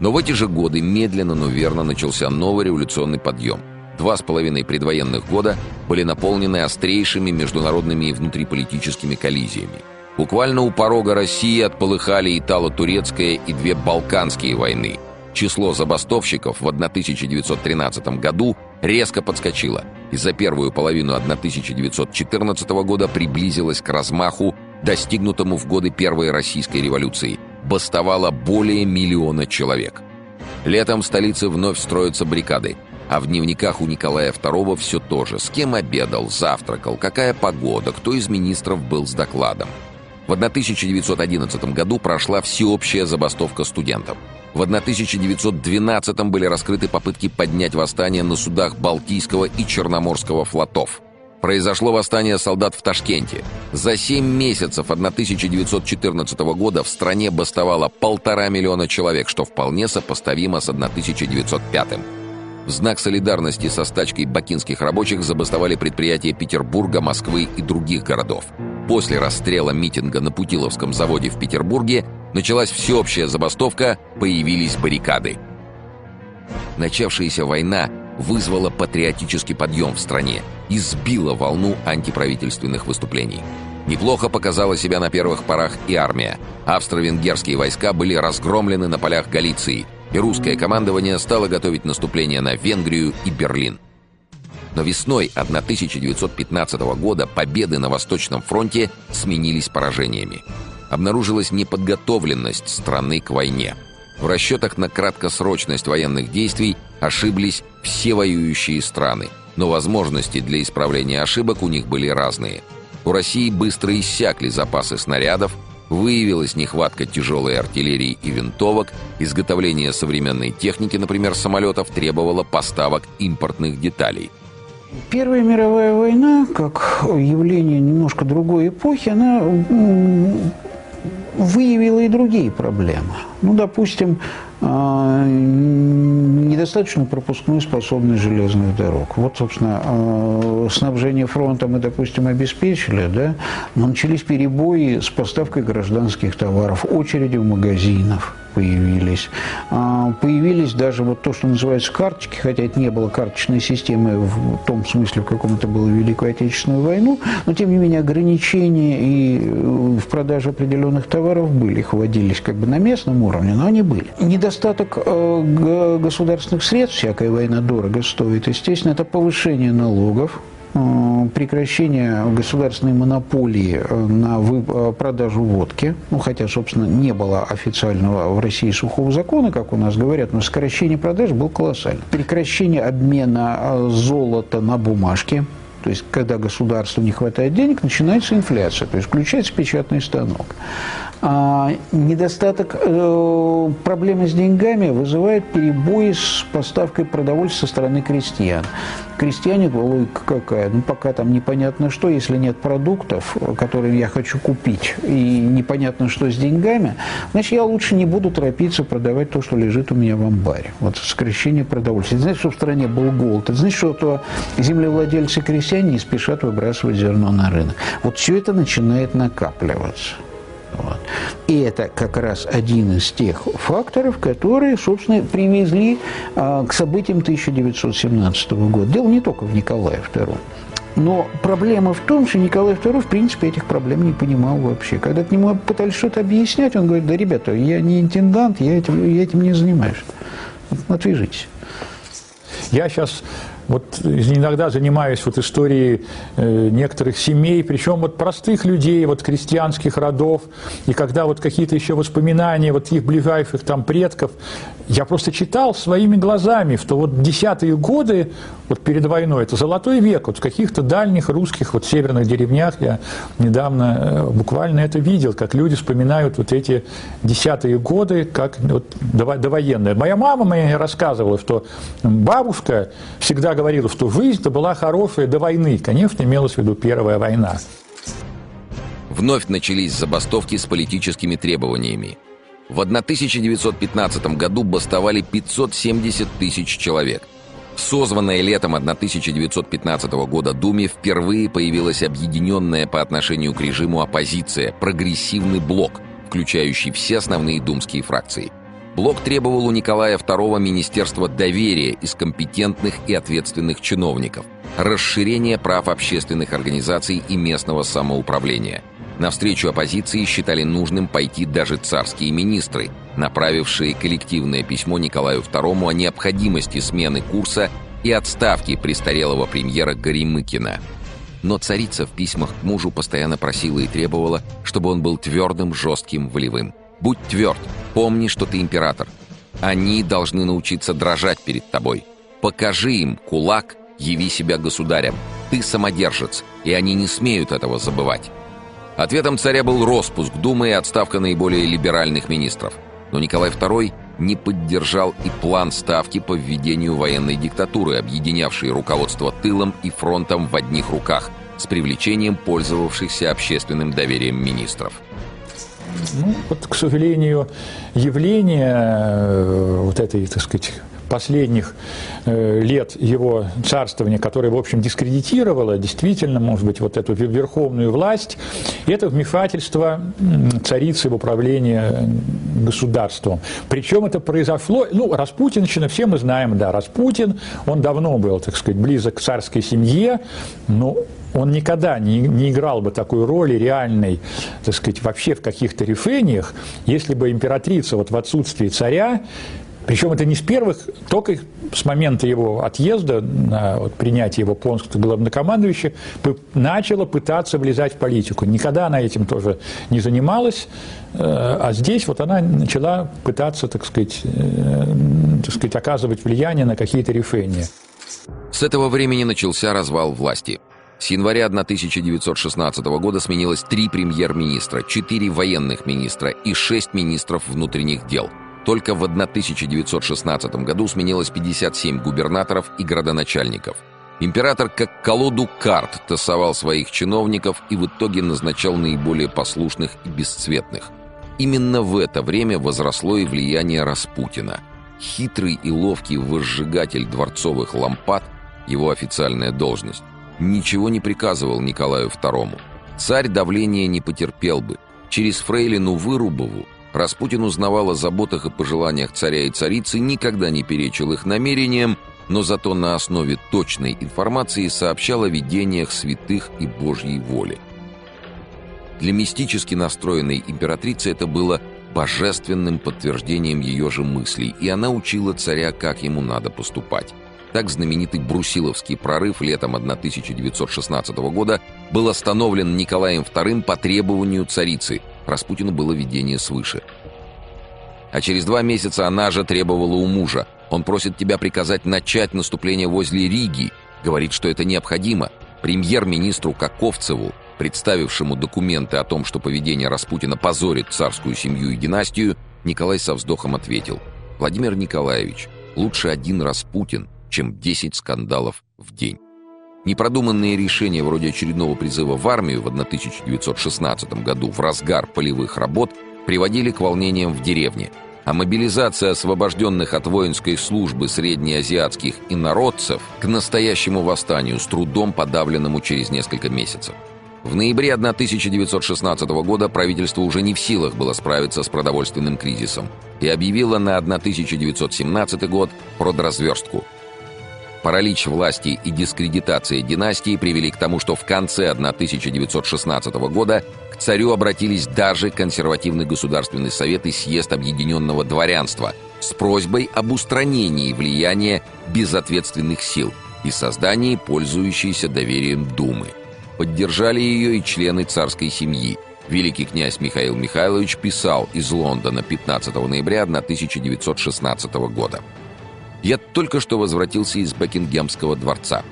Speaker 3: Но в эти же годы медленно, но верно начался новый революционный подъем. Два с половиной предвоенных года были наполнены острейшими международными и внутриполитическими коллизиями. Буквально у порога России отполыхали Итало-Турецкая и две Балканские войны. Число забастовщиков в 1913 году резко подскочило и за первую половину 1914 года приблизилось к размаху, достигнутому в годы Первой Российской революции. Бастовало более миллиона человек. Летом в столице вновь строятся баррикады, а в дневниках у Николая II все то же. С кем обедал, завтракал, какая погода, кто из министров был с докладом. В 1911 году прошла всеобщая забастовка студентов. В 1912 были раскрыты попытки поднять восстание на судах Балтийского и Черноморского флотов. Произошло восстание солдат в Ташкенте. За 7 месяцев 1914 года в стране бастовало полтора миллиона человек, что вполне сопоставимо с 1905 в знак солидарности со стачкой бакинских рабочих забастовали предприятия Петербурга, Москвы и других городов. После расстрела митинга на Путиловском заводе в Петербурге началась всеобщая забастовка, появились баррикады. Начавшаяся война вызвала патриотический подъем в стране и сбила волну антиправительственных выступлений. Неплохо показала себя на первых порах и армия. Австро-венгерские войска были разгромлены на полях Галиции – и русское командование стало готовить наступление на Венгрию и Берлин. Но весной 1915 года победы на Восточном фронте сменились поражениями. обнаружилась неподготовленность страны к войне. В расчетах на краткосрочность военных действий ошиблись все воюющие страны, но возможности для исправления ошибок у них были разные. У России быстро иссякли запасы снарядов, выявилась нехватка тяжелой артиллерии и винтовок, изготовление современной техники, например, самолетов, требовало поставок импортных деталей.
Speaker 5: Первая мировая война, как явление немножко другой эпохи, она выявила и другие проблемы. Ну, допустим, а, недостаточно пропускной способность железных дорог. Вот, собственно, а, снабжение фронта мы, допустим, обеспечили, да, но начались перебои с поставкой гражданских товаров, очереди в магазинах появились. А, появились даже вот то, что называется карточки, хотя это не было карточной системы в том смысле, в каком это было Великую Отечественную войну, но тем не менее ограничения и э, в продаже определенных товаров были, их вводились как бы на местном уровне, но они были. Недостаток э, государственных средств, всякая война дорого стоит, естественно, это повышение налогов, Э, прекращение государственной монополии э, на продажу водки, ну, хотя, собственно, не было официального в России сухого закона, как у нас говорят, но сокращение продаж было колоссально. Прекращение обмена золота на бумажки, то есть, когда государству не хватает денег, начинается инфляция, то есть включается печатный станок. А недостаток, э, проблемы с деньгами вызывает перебои с поставкой продовольствия со стороны крестьян. Крестьяне, логика какая? Ну, пока там непонятно что, если нет продуктов, которые я хочу купить, и непонятно что с деньгами, значит, я лучше не буду торопиться продавать то, что лежит у меня в амбаре. Вот сокращение продовольствия. Это значит, что в стране был голод. Это значит, что то землевладельцы-крестьяне не спешат выбрасывать зерно на рынок. Вот все это начинает накапливаться. Вот. И это как раз один из тех факторов, которые, собственно, привезли а, к событиям 1917 года. Дело не только в Николае II. Но проблема в том, что Николай II, в принципе, этих проблем не понимал вообще. Когда к нему пытались что-то объяснять, он говорит, да, ребята, я не интендант, я этим, я этим не занимаюсь. Отвяжитесь.
Speaker 2: Я сейчас вот иногда занимаюсь вот историей э, некоторых семей, причем вот простых людей, вот крестьянских родов, и когда вот какие-то еще воспоминания вот их ближайших там предков, я просто читал своими глазами, что вот десятые годы, вот перед войной, это золотой век, вот в каких-то дальних русских вот северных деревнях я недавно э, буквально это видел, как люди вспоминают вот эти десятые годы, как вот довоенные. Моя мама мне рассказывала, что бабушка всегда говорила, что жизнь-то была хорошая до войны. Конечно, имелась в виду Первая война.
Speaker 3: Вновь начались забастовки с политическими требованиями. В 1915 году бастовали 570 тысяч человек. В созванной летом 1915 года Думе впервые появилась объединенная по отношению к режиму оппозиция «Прогрессивный блок», включающий все основные думские фракции – Блок требовал у Николая II Министерства доверия из компетентных и ответственных чиновников, расширения прав общественных организаций и местного самоуправления. Навстречу оппозиции считали нужным пойти даже царские министры, направившие коллективное письмо Николаю II о необходимости смены курса и отставки престарелого премьера Горемыкина. Но царица в письмах к мужу постоянно просила и требовала, чтобы он был твердым, жестким, волевым. Будь тверд, помни, что ты император. Они должны научиться дрожать перед тобой. Покажи им кулак, яви себя государем. Ты самодержец, и они не смеют этого забывать. Ответом царя был распуск Думы и отставка наиболее либеральных министров. Но Николай II не поддержал и план ставки по введению военной диктатуры, объединявшей руководство тылом и фронтом в одних руках, с привлечением пользовавшихся общественным доверием министров.
Speaker 2: Ну, вот, к сожалению, явление э, вот этой, так сказать, последних э, лет его царствования, которое, в общем, дискредитировало действительно, может быть, вот эту верховную власть, это вмешательство царицы в управление государством. Причем это произошло, ну, Распутинщина, все мы знаем, да, Распутин, он давно был, так сказать, близок к царской семье, но он никогда не, не играл бы такой роли реальной, так сказать, вообще в каких-то решениях, если бы императрица вот в отсутствии царя Причем это не с первых, только с момента его отъезда, вот, принятия его полностью главнокомандующего, начала пытаться влезать в политику. Никогда она этим тоже не занималась, э, а здесь вот она начала пытаться, так сказать, э, так сказать оказывать влияние на какие-то решения.
Speaker 3: С этого времени начался развал власти. С января 1916 года сменилось три премьер-министра, четыре военных министра и шесть министров внутренних дел. Только в 1916 году сменилось 57 губернаторов и градоначальников. Император как колоду карт тасовал своих чиновников и в итоге назначал наиболее послушных и бесцветных. Именно в это время возросло и влияние Распутина. Хитрый и ловкий возжигатель дворцовых лампад, его официальная должность, ничего не приказывал Николаю II. Царь давления не потерпел бы. Через фрейлину Вырубову Распутин узнавал о заботах и пожеланиях царя и царицы, никогда не перечил их намерениям, но зато на основе точной информации сообщал о видениях святых и Божьей воли. Для мистически настроенной императрицы это было божественным подтверждением ее же мыслей, и она учила царя, как ему надо поступать. Так знаменитый Брусиловский прорыв летом 1916 года был остановлен Николаем II по требованию царицы. Распутину было видение свыше. А через два месяца она же требовала у мужа. Он просит тебя приказать начать наступление возле Риги. Говорит, что это необходимо. Премьер-министру Каковцеву, представившему документы о том, что поведение Распутина позорит царскую семью и династию, Николай со вздохом ответил. «Владимир Николаевич, лучше один Распутин, чем 10 скандалов в день. Непродуманные решения вроде очередного призыва в армию в 1916 году в разгар полевых работ приводили к волнениям в деревне, а мобилизация освобожденных от воинской службы среднеазиатских инородцев к настоящему восстанию с трудом подавленному через несколько месяцев. В ноябре 1916 года правительство уже не в силах было справиться с продовольственным кризисом и объявило на 1917 год продразверстку – Паралич власти и дискредитация династии привели к тому, что в конце 1916 года к царю обратились даже консервативный государственный совет и съезд объединенного дворянства с просьбой об устранении влияния безответственных сил и создании пользующейся доверием Думы. Поддержали ее и члены царской семьи. Великий князь Михаил Михайлович писал из Лондона 15 ноября 1916 года. Я только что возвратился из Бекингемского дворца.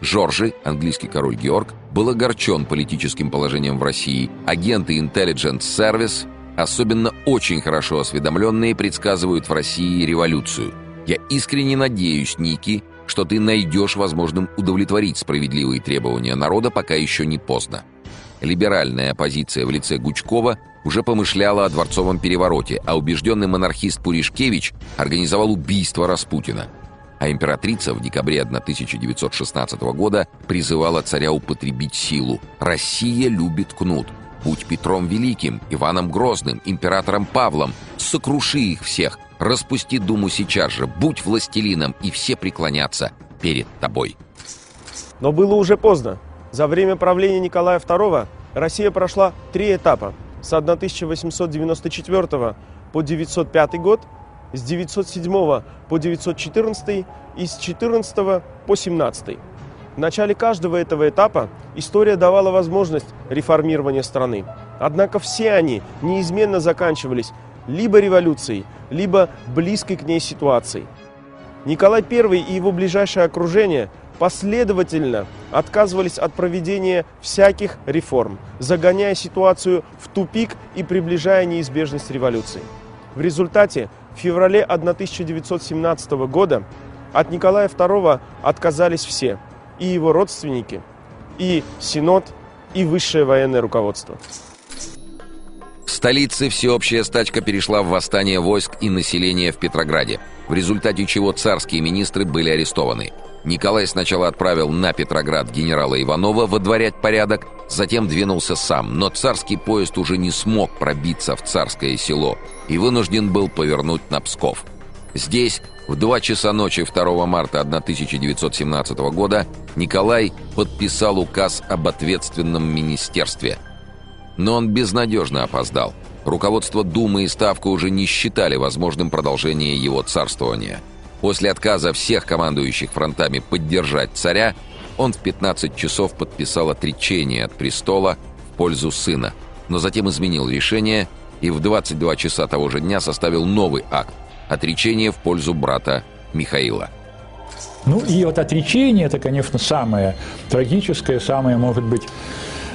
Speaker 3: Жоржи, английский король Георг, был огорчен политическим положением в России. Агенты Intelligence Service, особенно очень хорошо осведомленные, предсказывают в России революцию. Я искренне надеюсь, Ники, что ты найдешь возможным удовлетворить справедливые требования народа, пока еще не поздно. Либеральная оппозиция в лице Гучкова уже помышляла о дворцовом перевороте, а убежденный монархист Пуришкевич организовал убийство Распутина. А императрица в декабре 1916 года призывала царя употребить силу. «Россия любит кнут. Будь Петром Великим, Иваном Грозным, императором Павлом. Сокруши их всех. Распусти думу сейчас же. Будь властелином, и все преклонятся перед тобой».
Speaker 1: Но было уже поздно. За время правления Николая II Россия прошла три этапа. С 1894 по 905 год, с 907 по 914 и с 14 по 17. В начале каждого этого этапа история давала возможность реформирования страны. Однако все они неизменно заканчивались либо революцией, либо близкой к ней ситуацией. Николай I и его ближайшее окружение – последовательно отказывались от проведения всяких реформ, загоняя ситуацию в тупик и приближая неизбежность революции. В результате в феврале 1917 года от Николая II отказались все, и его родственники, и Синод, и высшее военное руководство.
Speaker 3: В столице всеобщая стачка перешла в восстание войск и населения в Петрограде, в результате чего царские министры были арестованы – Николай сначала отправил на Петроград генерала Иванова водворять порядок, затем двинулся сам, но царский поезд уже не смог пробиться в царское село и вынужден был повернуть на Псков. Здесь, в 2 часа ночи 2 марта 1917 года, Николай подписал указ об ответственном министерстве. Но он безнадежно опоздал. Руководство Думы и Ставка уже не считали возможным продолжение его царствования. После отказа всех командующих фронтами поддержать царя, он в 15 часов подписал отречение от престола в пользу сына, но затем изменил решение и в 22 часа того же дня составил новый акт – отречение в пользу брата Михаила.
Speaker 2: Ну и вот отречение – это, конечно, самое трагическое, самое, может быть,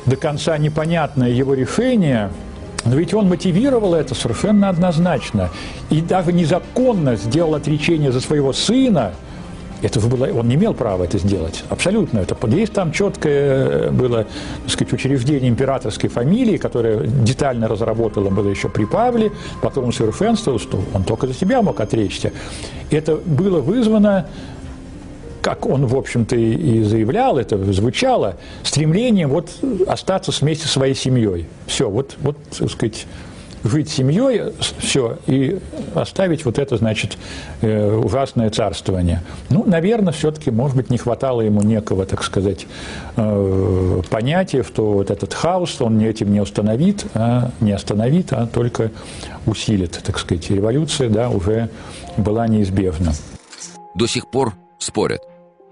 Speaker 2: до конца непонятное его решение – но ведь он мотивировал это совершенно однозначно. И даже незаконно сделал отречение за своего сына – это было, он не имел права это сделать, абсолютно. Это есть там четкое было, так сказать, учреждение императорской фамилии, которое детально разработало было еще при Павле, потом усовершенствовал, что он только за себя мог отречься. Это было вызвано как он, в общем-то, и заявлял, это звучало, стремлением вот остаться вместе со своей семьей. Все, вот, вот, так сказать, жить семьей, все, и оставить вот это, значит, э, ужасное царствование. Ну, наверное, все-таки, может быть, не хватало ему некого, так сказать, э, понятия, что вот этот хаос, он этим не остановит, а, не остановит, а только усилит, так сказать. Революция, да, уже была неизбежна.
Speaker 3: До сих пор спорят,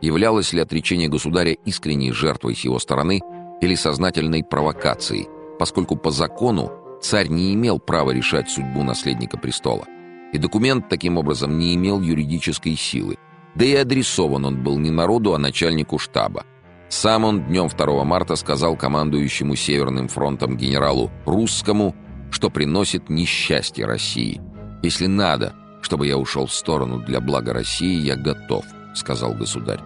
Speaker 3: являлось ли отречение государя искренней жертвой с его стороны или сознательной провокацией, поскольку по закону Царь не имел права решать судьбу наследника престола. И документ, таким образом, не имел юридической силы. Да и адресован он был не народу, а начальнику штаба. Сам он днем 2 марта сказал командующему Северным фронтом генералу Русскому, что приносит несчастье России. «Если надо, чтобы я ушел в сторону для блага России, я готов», — сказал государь.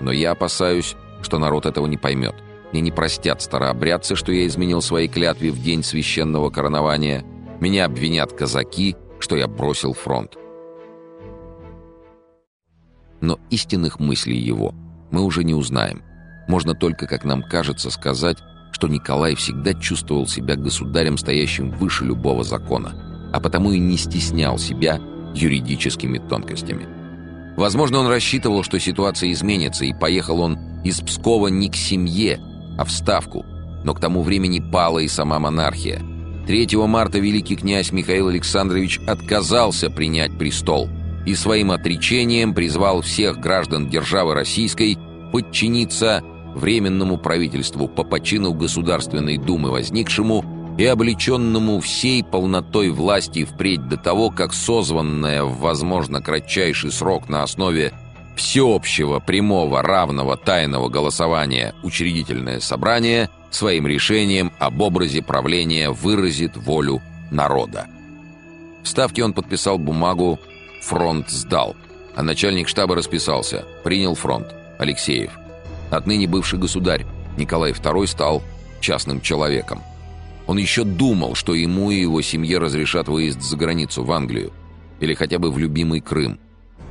Speaker 3: «Но я опасаюсь, что народ этого не поймет. Мне не простят старообрядцы, что я изменил свои клятвы в день священного коронования. Меня обвинят казаки, что я бросил фронт. Но истинных мыслей его мы уже не узнаем. Можно только, как нам кажется, сказать, что Николай всегда чувствовал себя государем, стоящим выше любого закона, а потому и не стеснял себя юридическими тонкостями. Возможно, он рассчитывал, что ситуация изменится, и поехал он из Пскова не к семье, а в Ставку. Но к тому времени пала и сама монархия. 3 марта великий князь Михаил Александрович отказался принять престол и своим отречением призвал всех граждан державы российской подчиниться Временному правительству по почину Государственной Думы возникшему и облеченному всей полнотой власти впредь до того, как созванная в, возможно, кратчайший срок на основе всеобщего, прямого, равного, тайного голосования учредительное собрание своим решением об образе правления выразит волю народа. В Ставке он подписал бумагу «Фронт сдал», а начальник штаба расписался «Принял фронт. Алексеев». Отныне бывший государь Николай II стал частным человеком. Он еще думал, что ему и его семье разрешат выезд за границу, в Англию, или хотя бы в любимый Крым –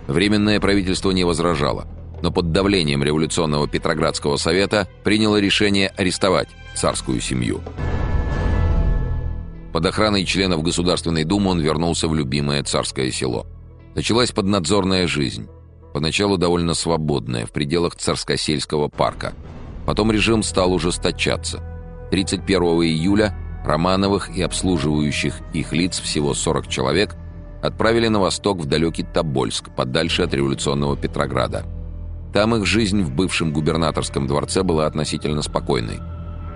Speaker 3: Временное правительство не возражало, но под давлением революционного Петроградского совета приняло решение арестовать царскую семью. Под охраной членов Государственной Думы он вернулся в любимое царское село. Началась поднадзорная жизнь. Поначалу довольно свободная, в пределах царскосельского парка. Потом режим стал ужесточаться. 31 июля Романовых и обслуживающих их лиц всего 40 человек – отправили на восток в далекий Тобольск, подальше от революционного Петрограда. Там их жизнь в бывшем губернаторском дворце была относительно спокойной.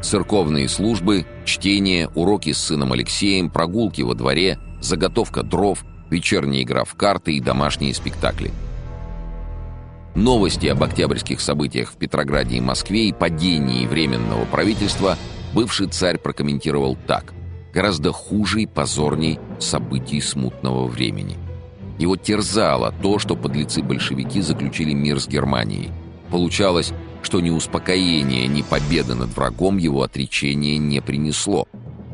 Speaker 3: Церковные службы, чтение, уроки с сыном Алексеем, прогулки во дворе, заготовка дров, вечерняя игра в карты и домашние спектакли. Новости об октябрьских событиях в Петрограде и Москве и падении Временного правительства бывший царь прокомментировал так – гораздо хуже и позорней событий смутного времени. Его терзало то, что подлецы-большевики заключили мир с Германией. Получалось, что ни успокоение, ни победа над врагом его отречения не принесло.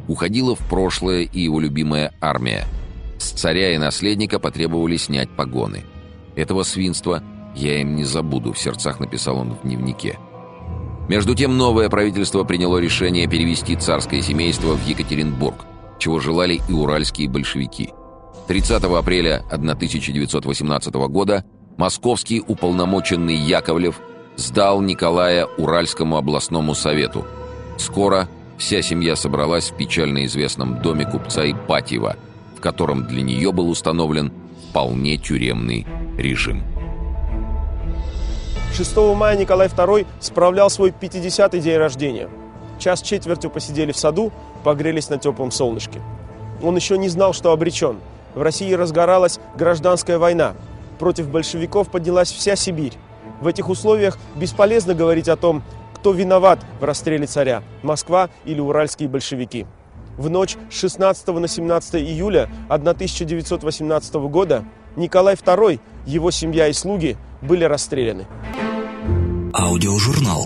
Speaker 3: Уходила в прошлое и его любимая армия. С царя и наследника потребовали снять погоны. Этого свинства я им не забуду, в сердцах написал он в дневнике. Между тем, новое правительство приняло решение перевести царское семейство в Екатеринбург, чего желали и уральские большевики. 30 апреля 1918 года московский уполномоченный Яковлев сдал Николая Уральскому областному совету. Скоро Вся семья собралась в печально известном доме купца Ипатьева, в котором для нее был установлен вполне тюремный режим.
Speaker 1: 6 мая Николай II справлял свой 50-й день рождения. Час четвертью посидели в саду, погрелись на теплом солнышке. Он еще не знал, что обречен. В России разгоралась гражданская война. Против большевиков поднялась вся Сибирь. В этих условиях бесполезно говорить о том, кто виноват в расстреле царя – Москва или уральские большевики. В ночь с 16 на 17 июля 1918 года Николай II, его семья и слуги были расстреляны.
Speaker 4: Аудиожурнал.